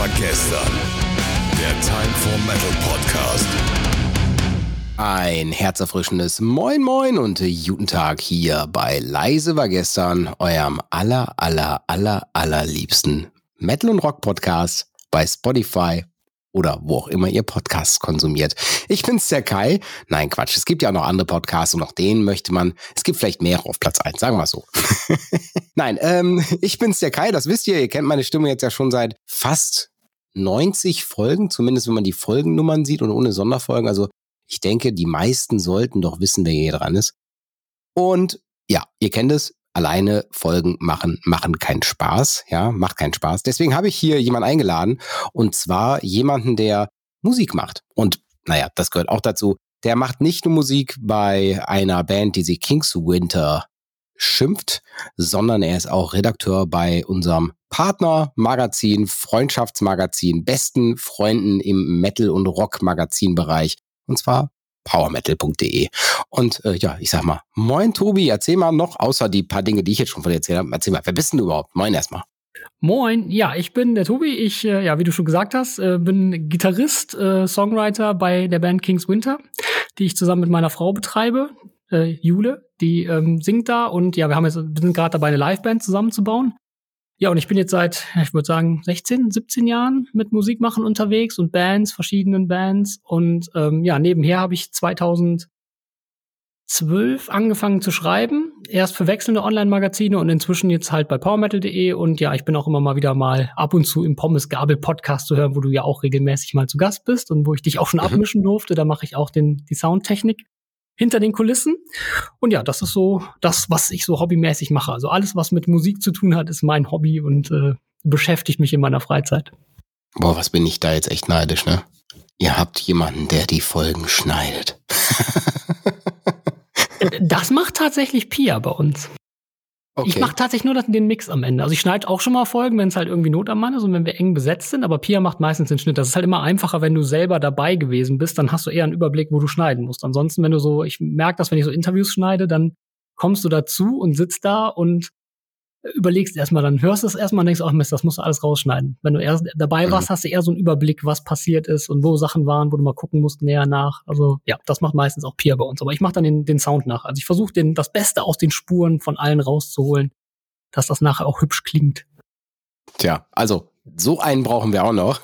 war gestern. Der Time for Metal Podcast. Ein herzerfrischendes Moin Moin und guten Tag hier bei Leise war gestern, eurem aller, aller, aller, allerliebsten Metal- und Rock-Podcast bei Spotify oder wo auch immer ihr Podcasts konsumiert. Ich bin's der Kai. Nein, Quatsch. Es gibt ja auch noch andere Podcasts und auch denen möchte man, es gibt vielleicht mehrere auf Platz eins, sagen wir so. Nein, ähm, ich bin's der Kai, das wisst ihr. Ihr kennt meine Stimme jetzt ja schon seit fast 90 Folgen, zumindest wenn man die Folgennummern sieht und ohne Sonderfolgen. Also ich denke, die meisten sollten doch wissen, wer hier dran ist. Und ja, ihr kennt es, alleine Folgen machen, machen keinen Spaß, ja, macht keinen Spaß. Deswegen habe ich hier jemanden eingeladen und zwar jemanden, der Musik macht. Und naja, das gehört auch dazu. Der macht nicht nur Musik bei einer Band, die sich Kings Winter schimpft, sondern er ist auch Redakteur bei unserem Partnermagazin, Freundschaftsmagazin, besten Freunden im Metal- und Rock-Magazin-Bereich. Und zwar powermetal.de. Und äh, ja, ich sag mal, moin Tobi, erzähl mal noch, außer die paar Dinge, die ich jetzt schon von dir erzählt habe, erzähl mal, wer bist denn du überhaupt? Moin erstmal. Moin, ja, ich bin der Tobi. Ich, äh, ja, wie du schon gesagt hast, äh, bin Gitarrist, äh, Songwriter bei der Band Kings Winter, die ich zusammen mit meiner Frau betreibe, äh, Jule. Die ähm, singt da und ja, wir haben jetzt, wir sind gerade dabei, eine Liveband zusammenzubauen. Ja, und ich bin jetzt seit, ich würde sagen, 16, 17 Jahren mit Musik machen unterwegs und Bands, verschiedenen Bands. Und ähm, ja, nebenher habe ich 2012 angefangen zu schreiben. Erst für wechselnde Online-Magazine und inzwischen jetzt halt bei powermetal.de. Und ja, ich bin auch immer mal wieder mal ab und zu im Pommes Gabel Podcast zu hören, wo du ja auch regelmäßig mal zu Gast bist und wo ich dich auch schon mhm. abmischen durfte. Da mache ich auch den, die Soundtechnik hinter den Kulissen. Und ja, das ist so das, was ich so hobbymäßig mache. Also alles, was mit Musik zu tun hat, ist mein Hobby und äh, beschäftigt mich in meiner Freizeit. Boah, was bin ich da jetzt echt neidisch, ne? Ihr habt jemanden, der die Folgen schneidet. das macht tatsächlich Pia bei uns. Okay. Ich mache tatsächlich nur den Mix am Ende. Also ich schneide auch schon mal Folgen, wenn es halt irgendwie Not am Mann ist und wenn wir eng besetzt sind, aber Pia macht meistens den Schnitt. Das ist halt immer einfacher, wenn du selber dabei gewesen bist, dann hast du eher einen Überblick, wo du schneiden musst. Ansonsten, wenn du so, ich merke das, wenn ich so Interviews schneide, dann kommst du dazu und sitzt da und überlegst erstmal, dann hörst du es erstmal und denkst, ach Mist, das musst du alles rausschneiden. Wenn du erst dabei warst, hast du eher so einen Überblick, was passiert ist und wo Sachen waren, wo du mal gucken musst, näher nach. Also ja, das macht meistens auch Pia bei uns. Aber ich mache dann den, den Sound nach. Also ich versuche das Beste aus den Spuren von allen rauszuholen, dass das nachher auch hübsch klingt. Tja, also so einen brauchen wir auch noch.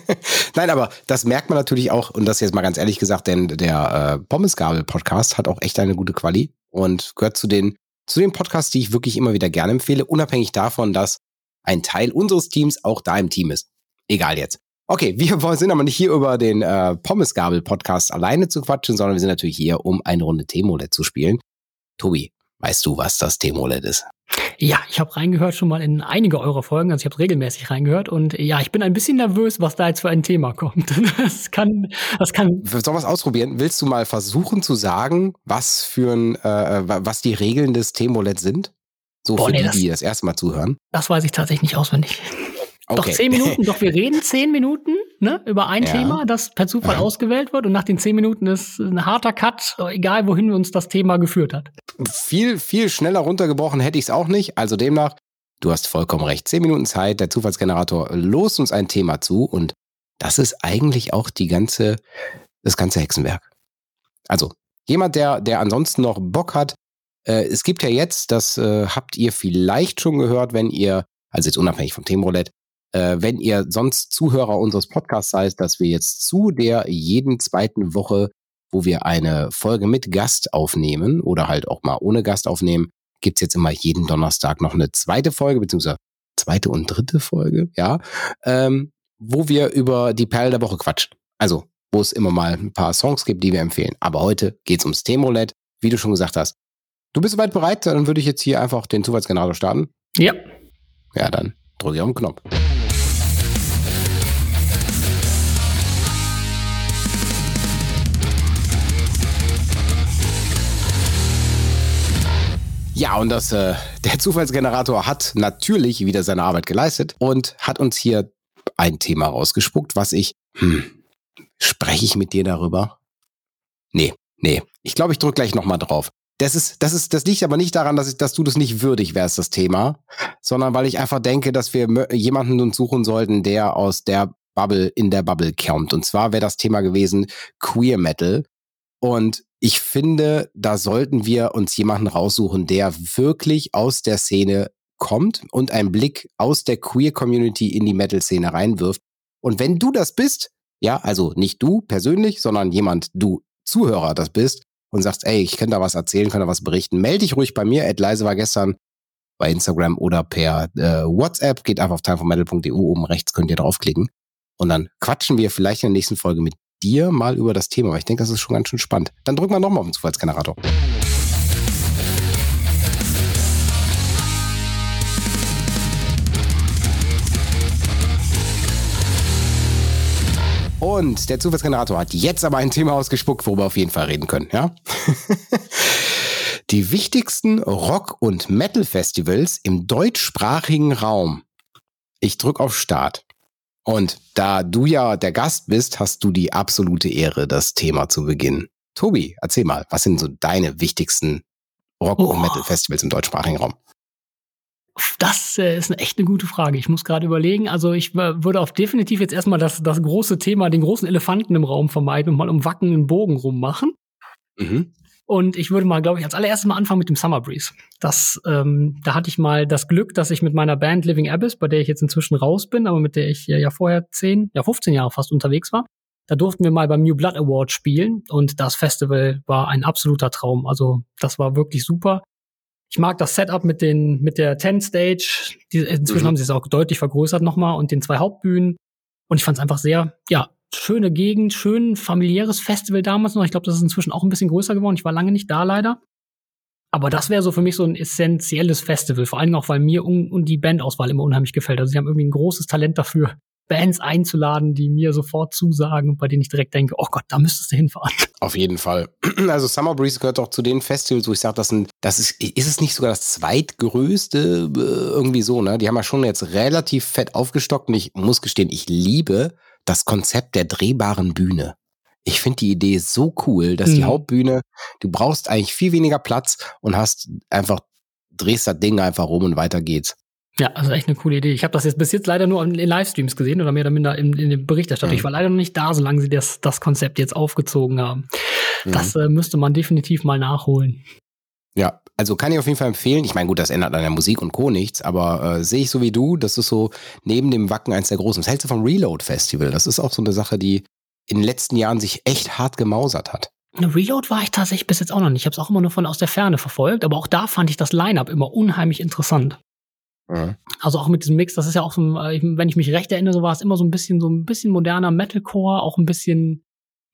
Nein, aber das merkt man natürlich auch, und das jetzt mal ganz ehrlich gesagt, denn der äh, Pommesgabel-Podcast hat auch echt eine gute Quali und gehört zu den, zu den Podcasts, die ich wirklich immer wieder gerne empfehle, unabhängig davon, dass ein Teil unseres Teams auch da im Team ist. Egal jetzt. Okay, wir sind aber nicht hier über den äh, Pommesgabel-Podcast alleine zu quatschen, sondern wir sind natürlich hier, um eine Runde T-Molet zu spielen. Tobi, weißt du, was das T-Molet ist? Ja, ich habe reingehört schon mal in einige eurer Folgen, also ich habe regelmäßig reingehört und ja, ich bin ein bisschen nervös, was da jetzt für ein Thema kommt. Das kann, das kann. Sollen wir es ausprobieren? Willst du mal versuchen zu sagen, was für ein, äh, was die Regeln des Themolet sind? So Boah, für nee, die, das, die das erste Mal zuhören. Das weiß ich tatsächlich nicht auswendig. Okay. Doch zehn Minuten, doch wir reden zehn Minuten ne, über ein ja. Thema, das per Zufall ja. ausgewählt wird und nach den zehn Minuten ist ein harter Cut, egal wohin uns das Thema geführt hat. Viel, viel schneller runtergebrochen hätte ich es auch nicht. Also demnach, du hast vollkommen recht. Zehn Minuten Zeit, der Zufallsgenerator lost uns ein Thema zu und das ist eigentlich auch die ganze, das ganze Hexenwerk. Also, jemand, der, der ansonsten noch Bock hat, äh, es gibt ja jetzt, das äh, habt ihr vielleicht schon gehört, wenn ihr, also jetzt unabhängig vom Themenroulette, äh, wenn ihr sonst Zuhörer unseres Podcasts seid, dass wir jetzt zu der jeden zweiten Woche, wo wir eine Folge mit Gast aufnehmen oder halt auch mal ohne Gast aufnehmen, gibt's jetzt immer jeden Donnerstag noch eine zweite Folge, beziehungsweise zweite und dritte Folge, ja, ähm, wo wir über die Perle der Woche quatschen. Also, wo es immer mal ein paar Songs gibt, die wir empfehlen. Aber heute geht's ums Themenroulette, wie du schon gesagt hast. Du bist soweit bereit? Dann würde ich jetzt hier einfach den Zufallsgenerator starten. Ja. Ja, dann drücke ich auf den Knopf. Ja, und das, äh, der Zufallsgenerator hat natürlich wieder seine Arbeit geleistet und hat uns hier ein Thema rausgespuckt, was ich, hm, spreche ich mit dir darüber? Nee, nee. Ich glaube, ich drücke gleich nochmal drauf. das ist, das ist, das liegt aber nicht daran, dass, ich, dass du das nicht würdig wärst, das Thema, sondern weil ich einfach denke, dass wir jemanden uns suchen sollten, der aus der Bubble in der Bubble kommt. Und zwar wäre das Thema gewesen Queer Metal. Und ich finde, da sollten wir uns jemanden raussuchen, der wirklich aus der Szene kommt und einen Blick aus der Queer Community in die Metal-Szene reinwirft. Und wenn du das bist, ja, also nicht du persönlich, sondern jemand, du Zuhörer das bist und sagst, ey, ich kann da was erzählen, kann da was berichten, melde dich ruhig bei mir. Ed Leise war gestern bei Instagram oder per äh, WhatsApp. Geht einfach auf timeformetal.eu. Oben rechts könnt ihr draufklicken. Und dann quatschen wir vielleicht in der nächsten Folge mit dir mal über das Thema, weil ich denke, das ist schon ganz schön spannend. Dann drücken wir nochmal auf den Zufallsgenerator. Und der Zufallsgenerator hat jetzt aber ein Thema ausgespuckt, worüber wir auf jeden Fall reden können, ja? Die wichtigsten Rock- und Metal-Festivals im deutschsprachigen Raum. Ich drück auf Start. Und da du ja der Gast bist, hast du die absolute Ehre, das Thema zu beginnen. Tobi, erzähl mal, was sind so deine wichtigsten Rock- und oh. Metal-Festivals im deutschsprachigen Raum? Das äh, ist eine echt eine gute Frage. Ich muss gerade überlegen. Also ich würde auf definitiv jetzt erstmal das, das große Thema, den großen Elefanten im Raum vermeiden und mal um Wacken einen Bogen rummachen. Mhm. Und ich würde mal, glaube ich, als allererstes mal anfangen mit dem Summer Breeze. Das, ähm, da hatte ich mal das Glück, dass ich mit meiner Band Living Abyss, bei der ich jetzt inzwischen raus bin, aber mit der ich ja vorher zehn, ja 15 Jahre fast unterwegs war, da durften wir mal beim New Blood Award spielen und das Festival war ein absoluter Traum. Also das war wirklich super. Ich mag das Setup mit den, mit der Ten Stage. Die, inzwischen mhm. haben sie es auch deutlich vergrößert nochmal und den zwei Hauptbühnen. Und ich fand es einfach sehr, ja, schöne Gegend, schön familiäres Festival damals noch. Ich glaube, das ist inzwischen auch ein bisschen größer geworden. Ich war lange nicht da leider. Aber das wäre so für mich so ein essentielles Festival, vor allem auch, weil mir und, die Bandauswahl immer unheimlich gefällt. Also sie haben irgendwie ein großes Talent dafür, Bands einzuladen, die mir sofort zusagen und bei denen ich direkt denke, oh Gott, da müsstest du hinfahren. Auf jeden Fall. Also Summer Breeze gehört auch zu den Festivals, wo ich sage, das, sind, das ist, ist es nicht sogar das zweitgrößte, äh, irgendwie so, ne? Die haben ja schon jetzt relativ fett aufgestockt und ich muss gestehen, ich liebe das Konzept der drehbaren Bühne. Ich finde die Idee so cool, dass mhm. die Hauptbühne, du brauchst eigentlich viel weniger Platz und hast einfach, drehst das Ding einfach rum und weiter geht's. Ja, also echt eine coole Idee. Ich habe das jetzt bis jetzt leider nur in, Livestreams gesehen oder mehr oder minder in, in dem Berichterstattung. Mhm. Ich war leider noch nicht da, solange sie das, das Konzept jetzt aufgezogen haben. Mhm. Das äh, müsste man definitiv mal nachholen. Ja, also kann ich auf jeden Fall empfehlen. Ich meine, gut, das ändert an der Musik und Co. nichts, aber äh, sehe ich so wie du, das ist so neben dem Wacken eins der großen. Was hältst du vom Reload Festival? Das ist auch so eine Sache, die in den letzten Jahren sich echt hart gemausert hat. Eine Reload war ich tatsächlich bis jetzt auch noch nicht. Ich habe es auch immer nur von aus der Ferne verfolgt, aber auch da fand ich das Line-up immer unheimlich interessant. Mhm. Also auch mit diesem Mix, das ist ja auch so, äh, wenn ich mich recht erinnere, war es immer so ein bisschen so ein bisschen moderner Metalcore, auch ein bisschen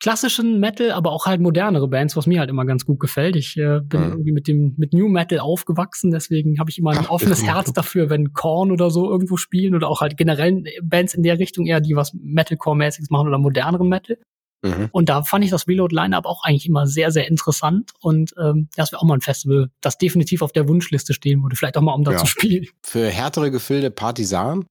klassischen Metal, aber auch halt modernere Bands, was mir halt immer ganz gut gefällt. Ich äh, bin mhm. irgendwie mit dem mit New Metal aufgewachsen, deswegen habe ich immer ein Ach, offenes Herz dafür, wenn Korn oder so irgendwo spielen oder auch halt generell Bands in der Richtung eher, die was Metalcore-mäßiges machen oder moderneren Metal. Mhm. Und da fand ich das Reload-Line-Up auch eigentlich immer sehr, sehr interessant. Und ähm, das wäre auch mal ein Festival, das definitiv auf der Wunschliste stehen würde. Vielleicht auch mal, um da ja. zu spielen. Für härtere Gefilde Partisan?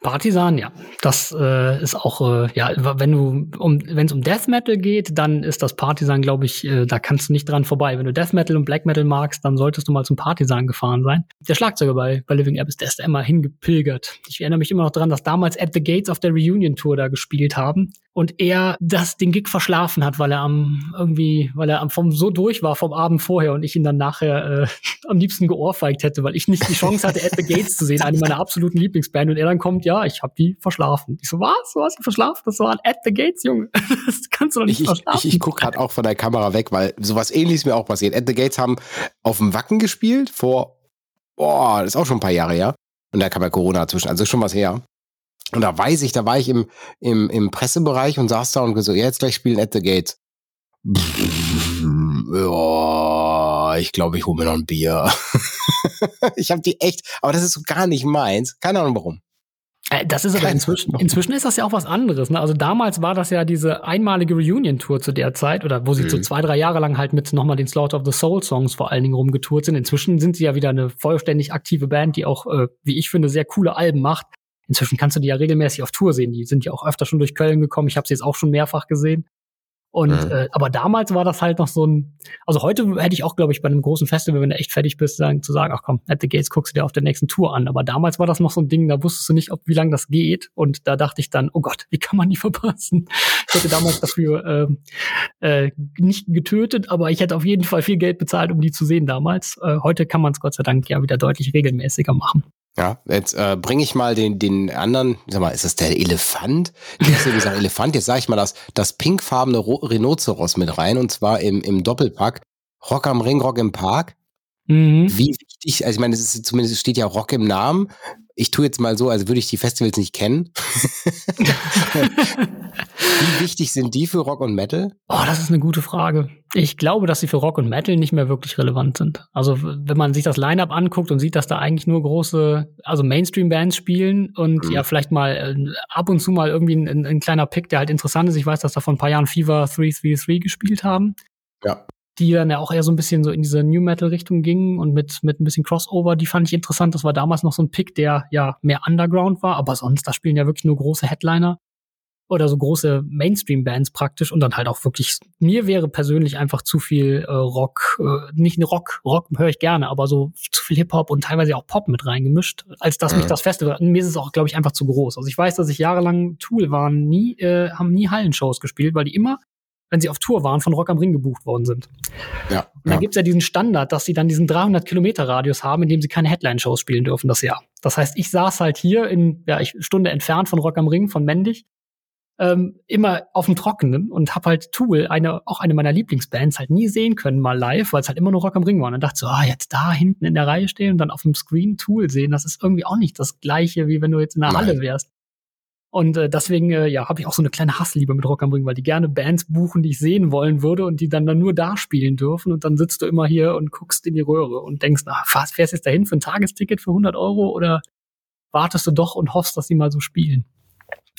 Partisan, ja. Das äh, ist auch, äh, ja, wenn du, um, wenn es um Death Metal geht, dann ist das Partisan, glaube ich, äh, da kannst du nicht dran vorbei. Wenn du Death Metal und Black Metal magst, dann solltest du mal zum Partisan gefahren sein. Der Schlagzeuger bei, bei Living der ist da immer hingepilgert. Ich erinnere mich immer noch dran, dass damals At the Gates auf der Reunion Tour da gespielt haben und er das den Gig verschlafen hat, weil er am irgendwie, weil er am vom so durch war vom Abend vorher und ich ihn dann nachher äh, am liebsten geohrfeigt hätte, weil ich nicht die Chance hatte, At the Gates zu sehen, eine meiner absoluten Lieblingsband und er dann kommt, ja, ich habe die verschlafen. Ich so, was? Du hast die verschlafen? Das war At the Gates, Junge. Das kannst du doch nicht ich, verschlafen. Ich, ich, ich gucke gerade auch von der Kamera weg, weil sowas ähnliches mir auch passiert. At the Gates haben auf dem Wacken gespielt vor, boah, das ist auch schon ein paar Jahre her. Und da kam ja Corona dazwischen, also schon was her. Und da weiß ich, da war ich im, im, im Pressebereich und saß da und gesagt, ja, jetzt gleich spielen at the Gates. Ja, ich glaube, ich hole mir noch ein Bier. ich habe die echt, aber das ist so gar nicht meins. Keine Ahnung warum. Äh, das ist aber inzwischen, inzwischen ist das ja auch was anderes. Ne? Also damals war das ja diese einmalige Reunion-Tour zu der Zeit, oder wo sie mhm. so zwei, drei Jahre lang halt mit nochmal den Slaughter of the Soul Songs vor allen Dingen rumgetourt sind. Inzwischen sind sie ja wieder eine vollständig aktive Band, die auch, äh, wie ich finde, sehr coole Alben macht. Inzwischen kannst du die ja regelmäßig auf Tour sehen. Die sind ja auch öfter schon durch Köln gekommen. Ich habe sie jetzt auch schon mehrfach gesehen. Und mhm. äh, aber damals war das halt noch so ein, also heute hätte ich auch, glaube ich, bei einem großen Festival, wenn du echt fertig bist, sagen, zu sagen, ach komm, at the Gates guckst du dir auf der nächsten Tour an. Aber damals war das noch so ein Ding, da wusstest du nicht, ob wie lange das geht. Und da dachte ich dann, oh Gott, wie kann man die verpassen? Ich hätte damals dafür äh, äh, nicht getötet, aber ich hätte auf jeden Fall viel Geld bezahlt, um die zu sehen damals. Äh, heute kann man es Gott sei Dank ja wieder deutlich regelmäßiger machen. Ja, jetzt äh, bringe ich mal den, den anderen, sag mal, ist das der Elefant? Ich habe gesagt Elefant, jetzt sage ich mal das, das pinkfarbene Rhinoceros mit rein und zwar im, im Doppelpack. Rock am Ring, Rock im Park. Mhm. Wie wichtig, also ich meine, es ist zumindest steht ja Rock im Namen ich tue jetzt mal so, als würde ich die Festivals nicht kennen. Wie wichtig sind die für Rock und Metal? Oh, das ist eine gute Frage. Ich glaube, dass sie für Rock und Metal nicht mehr wirklich relevant sind. Also, wenn man sich das Line-Up anguckt und sieht, dass da eigentlich nur große, also Mainstream-Bands spielen und mhm. ja, vielleicht mal äh, ab und zu mal irgendwie ein, ein, kleiner Pick, der halt interessant ist. Ich weiß, dass da vor ein paar Jahren Fever 333 gespielt haben. Ja die dann ja auch eher so ein bisschen so in diese New Metal Richtung gingen und mit, mit ein bisschen Crossover, die fand ich interessant. Das war damals noch so ein Pick, der ja mehr Underground war, aber sonst, da spielen ja wirklich nur große Headliner oder so große Mainstream-Bands praktisch und dann halt auch wirklich, mir wäre persönlich einfach zu viel äh, Rock, äh, nicht Rock, Rock höre ich gerne, aber so zu viel Hip-Hop und teilweise auch Pop mit reingemischt, als dass mich das Festival, mir ist es auch, glaube ich, einfach zu groß. Also ich weiß, dass ich jahrelang Tool waren, nie, äh, haben nie Hallenshows gespielt, weil die immer wenn sie auf Tour waren, von Rock am Ring gebucht worden sind. Ja. Und dann ja. gibt's ja diesen Standard, dass sie dann diesen 300 Kilometer Radius haben, in dem sie keine Headline-Shows spielen dürfen das Jahr. Das heißt, ich saß halt hier in, ja, ich Stunde entfernt von Rock am Ring, von Mendig, ähm, immer auf dem Trockenen und hab halt Tool, eine, auch eine meiner Lieblingsbands, halt nie sehen können mal live, weil es halt immer nur Rock am Ring war. Und dann dachte ich so, ah, jetzt da hinten in der Reihe stehen und dann auf dem Screen Tool sehen, das ist irgendwie auch nicht das Gleiche, wie wenn du jetzt in der Nein. Halle wärst. Und äh, deswegen äh, ja, habe ich auch so eine kleine Hassliebe mit Rock am Ring, weil die gerne Bands buchen, die ich sehen wollen würde und die dann, dann nur da spielen dürfen. Und dann sitzt du immer hier und guckst in die Röhre und denkst, na, fährst, fährst jetzt dahin für ein Tagesticket für 100 Euro oder wartest du doch und hoffst, dass sie mal so spielen?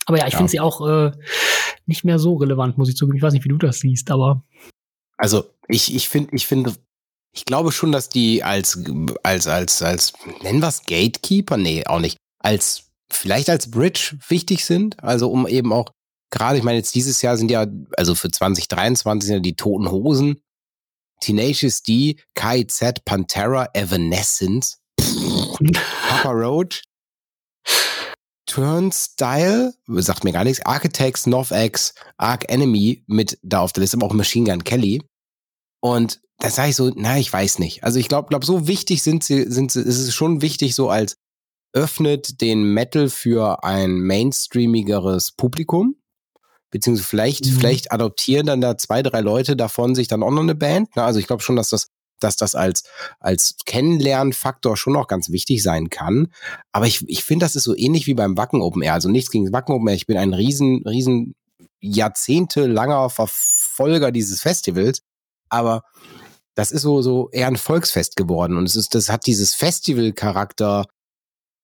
Aber ja, ich ja. finde sie auch äh, nicht mehr so relevant, muss ich zugeben. Ich weiß nicht, wie du das siehst, aber. Also ich, ich finde, ich finde, ich glaube schon, dass die als, als, als, als, nennen wir es Gatekeeper? Nee, auch nicht. Als vielleicht als Bridge wichtig sind. Also um eben auch, gerade, ich meine, jetzt dieses Jahr sind ja, also für 2023 sind ja die Toten Hosen, Tenacious D, KIZ, Pantera, Evanescence, Papa Roach, Turnstyle, sagt mir gar nichts, Architects, NovX, Arc Enemy mit da auf der Liste, aber auch Machine Gun Kelly. Und da sage ich so, na, ich weiß nicht. Also ich glaube, glaub, so wichtig sind sie, sind sie, ist es schon wichtig, so als öffnet den Metal für ein mainstreamigeres Publikum. Beziehungsweise vielleicht, mhm. vielleicht adoptieren dann da zwei, drei Leute davon sich dann auch noch eine Band. Also ich glaube schon, dass das, dass das als, als Kennenlernfaktor schon noch ganz wichtig sein kann. Aber ich, ich finde, das ist so ähnlich wie beim Wacken Open Air. Also nichts gegen Wacken Open Air. Ich bin ein riesen, riesen jahrzehntelanger Verfolger dieses Festivals. Aber das ist so, so eher ein Volksfest geworden. Und es ist, das hat dieses Festival-Charakter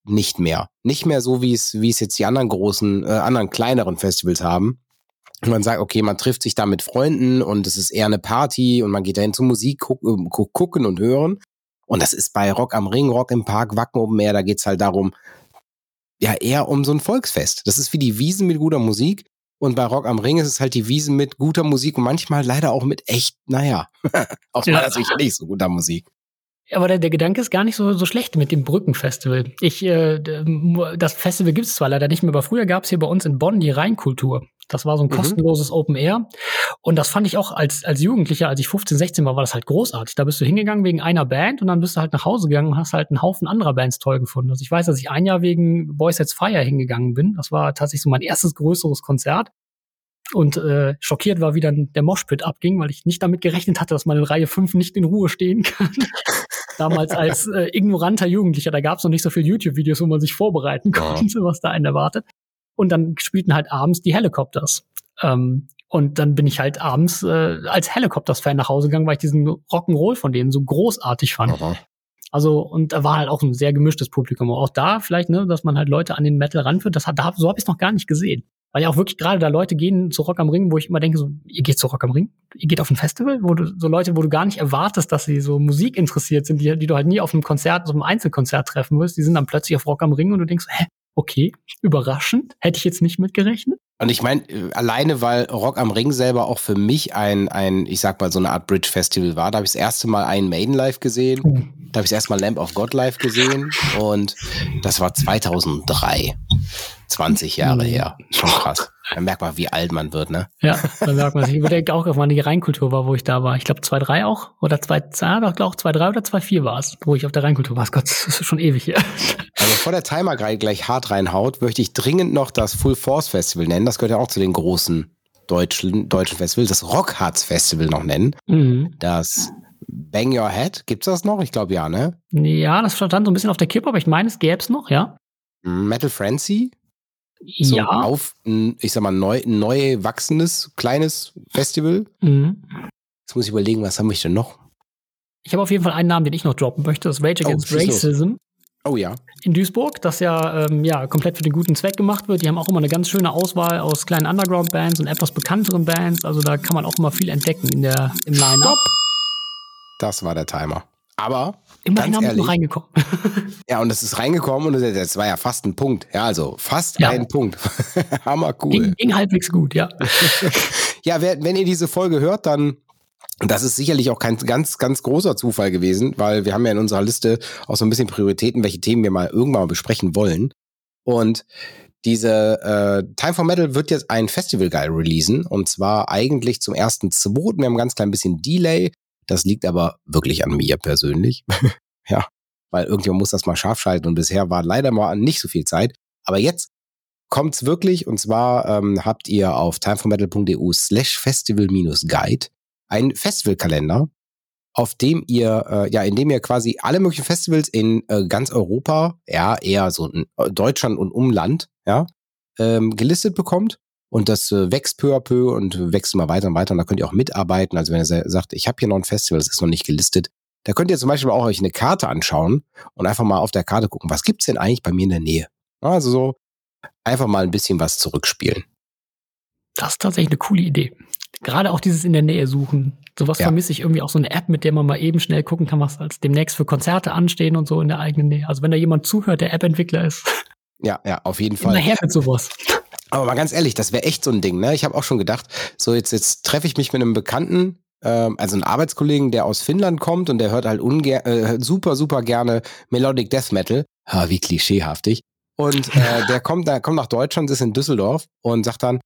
nicht mehr. Nicht mehr so, wie es, wie es jetzt die anderen großen, äh, anderen kleineren Festivals haben. Und man sagt, okay, man trifft sich da mit Freunden und es ist eher eine Party und man geht dahin zur Musik guck, äh, gucken und hören. Und das ist bei Rock am Ring, Rock im Park, Wacken oben Meer, da geht's halt darum, ja, eher um so ein Volksfest. Das ist wie die Wiesen mit guter Musik. Und bei Rock am Ring ist es halt die Wiesen mit guter Musik und manchmal leider auch mit echt, naja, aus meiner Sicht nicht so guter Musik. Aber der, der Gedanke ist gar nicht so, so schlecht mit dem Brückenfestival. Ich, äh, das Festival gibt es zwar leider nicht mehr, aber früher gab es hier bei uns in Bonn die Rheinkultur. Das war so ein mhm. kostenloses Open Air. Und das fand ich auch als, als Jugendlicher, als ich 15, 16 war, war das halt großartig. Da bist du hingegangen wegen einer Band und dann bist du halt nach Hause gegangen und hast halt einen Haufen anderer Bands toll gefunden. Also ich weiß, dass ich ein Jahr wegen Boys Sets Fire hingegangen bin. Das war tatsächlich so mein erstes größeres Konzert und äh, schockiert war, wie dann der Moshpit abging, weil ich nicht damit gerechnet hatte, dass man in Reihe 5 nicht in Ruhe stehen kann. Damals als äh, ignoranter Jugendlicher, da gab es noch nicht so viele YouTube-Videos, wo man sich vorbereiten konnte, was da einen erwartet. Und dann spielten halt abends die Helicopters. Ähm, und dann bin ich halt abends äh, als Helicopters-Fan nach Hause gegangen, weil ich diesen Rock'n'Roll von denen so großartig fand. Aha. Also, und da war halt auch ein sehr gemischtes Publikum. Auch da vielleicht, ne, dass man halt Leute an den Metal ranführt, das hat, da, so habe ich es noch gar nicht gesehen. Weil ja auch wirklich gerade da Leute gehen zu Rock am Ring, wo ich immer denke, so, ihr geht zu Rock am Ring? Ihr geht auf ein Festival? Wo du, so Leute, wo du gar nicht erwartest, dass sie so Musik interessiert sind, die, die du halt nie auf einem Konzert, so einem Einzelkonzert treffen wirst, die sind dann plötzlich auf Rock am Ring und du denkst, hä, okay, überraschend, hätte ich jetzt nicht mitgerechnet. Und ich meine, äh, alleine weil Rock am Ring selber auch für mich ein, ein, ich sag mal, so eine Art Bridge-Festival war. Da habe ich das erste Mal einen Maiden live gesehen. Mhm. Da habe ich das erste Mal Lamp of God live gesehen. Und das war 2003. 20 Jahre mhm. her. Schon krass. Da merkt man, wie alt man wird, ne? Ja, da merkt man sich. Ich überdenke auch, wann die Rheinkultur war, wo ich da war. Ich glaube 2-3 auch. Oder 2, doch, auch 2-3 oder 2-4 war es, wo ich auf der Rheinkultur war. Gott, das ist schon ewig hier. Also bevor der Timer gleich hart reinhaut, möchte ich dringend noch das Full Force Festival nennen. Das gehört ja auch zu den großen deutschen, deutschen Festivals. Das Rockharz Festival noch nennen. Mhm. Das Bang Your Head, gibt's das noch? Ich glaube ja, ne? Ja, das stand so ein bisschen auf der Kippe, aber ich meine, es gäbe es noch, ja. Metal Frenzy? So ja. Auf, ich sag mal, neu, neu wachsendes, kleines Festival. Mhm. Jetzt muss ich überlegen, was haben wir denn noch? Ich habe auf jeden Fall einen Namen, den ich noch droppen möchte. Das Rage oh, Against oh, Racism. Oh ja. In Duisburg, das ja, ähm, ja komplett für den guten Zweck gemacht wird. Die haben auch immer eine ganz schöne Auswahl aus kleinen Underground-Bands und etwas bekannteren Bands. Also da kann man auch immer viel entdecken in der, im Line-Up. Das war der Timer. Aber immerhin ganz haben wir reingekommen. ja, und es ist reingekommen und das war ja fast ein Punkt. Ja, also fast ja. ein Punkt. Hammer cool. Ging, ging, halbwegs gut, ja. ja, wenn ihr diese Folge hört, dann das ist sicherlich auch kein ganz, ganz großer Zufall gewesen, weil wir haben ja in unserer Liste auch so ein bisschen Prioritäten, welche Themen wir mal irgendwann mal besprechen wollen. Und diese äh, Time for Metal wird jetzt ein Festival Guide releasen und zwar eigentlich zum ersten zweiten. Wir haben ein ganz klein bisschen Delay, das liegt aber wirklich an mir persönlich. ja, weil irgendjemand muss das mal scharf schalten und bisher war leider mal nicht so viel Zeit. Aber jetzt kommt's wirklich und zwar ähm, habt ihr auf timeformetal.eu slash festival-guide einen Festivalkalender, auf dem ihr, äh, ja, in dem ihr quasi alle möglichen Festivals in äh, ganz Europa, ja, eher so in Deutschland und Umland, ja, ähm, gelistet bekommt und das äh, wächst peu à peu und wächst immer weiter und weiter. Und da könnt ihr auch mitarbeiten. Also wenn ihr sagt, ich habe hier noch ein Festival, das ist noch nicht gelistet, da könnt ihr zum Beispiel auch euch eine Karte anschauen und einfach mal auf der Karte gucken, was gibt's denn eigentlich bei mir in der Nähe? Also so einfach mal ein bisschen was zurückspielen. Das ist tatsächlich eine coole Idee. Gerade auch dieses in der Nähe suchen. Sowas ja. vermisse ich irgendwie auch so eine App, mit der man mal eben schnell gucken kann, was als demnächst für Konzerte anstehen und so in der eigenen Nähe. Also wenn da jemand zuhört, der App-Entwickler ist. Ja, ja, auf jeden Fall. Nachher mit sowas. Aber mal ganz ehrlich, das wäre echt so ein Ding, ne? Ich habe auch schon gedacht, so jetzt, jetzt treffe ich mich mit einem Bekannten, ähm, also einen Arbeitskollegen, der aus Finnland kommt und der hört halt äh, super, super gerne Melodic Death Metal. Ha, wie klischeehaftig. Und äh, der kommt, der kommt nach Deutschland, ist in Düsseldorf und sagt dann,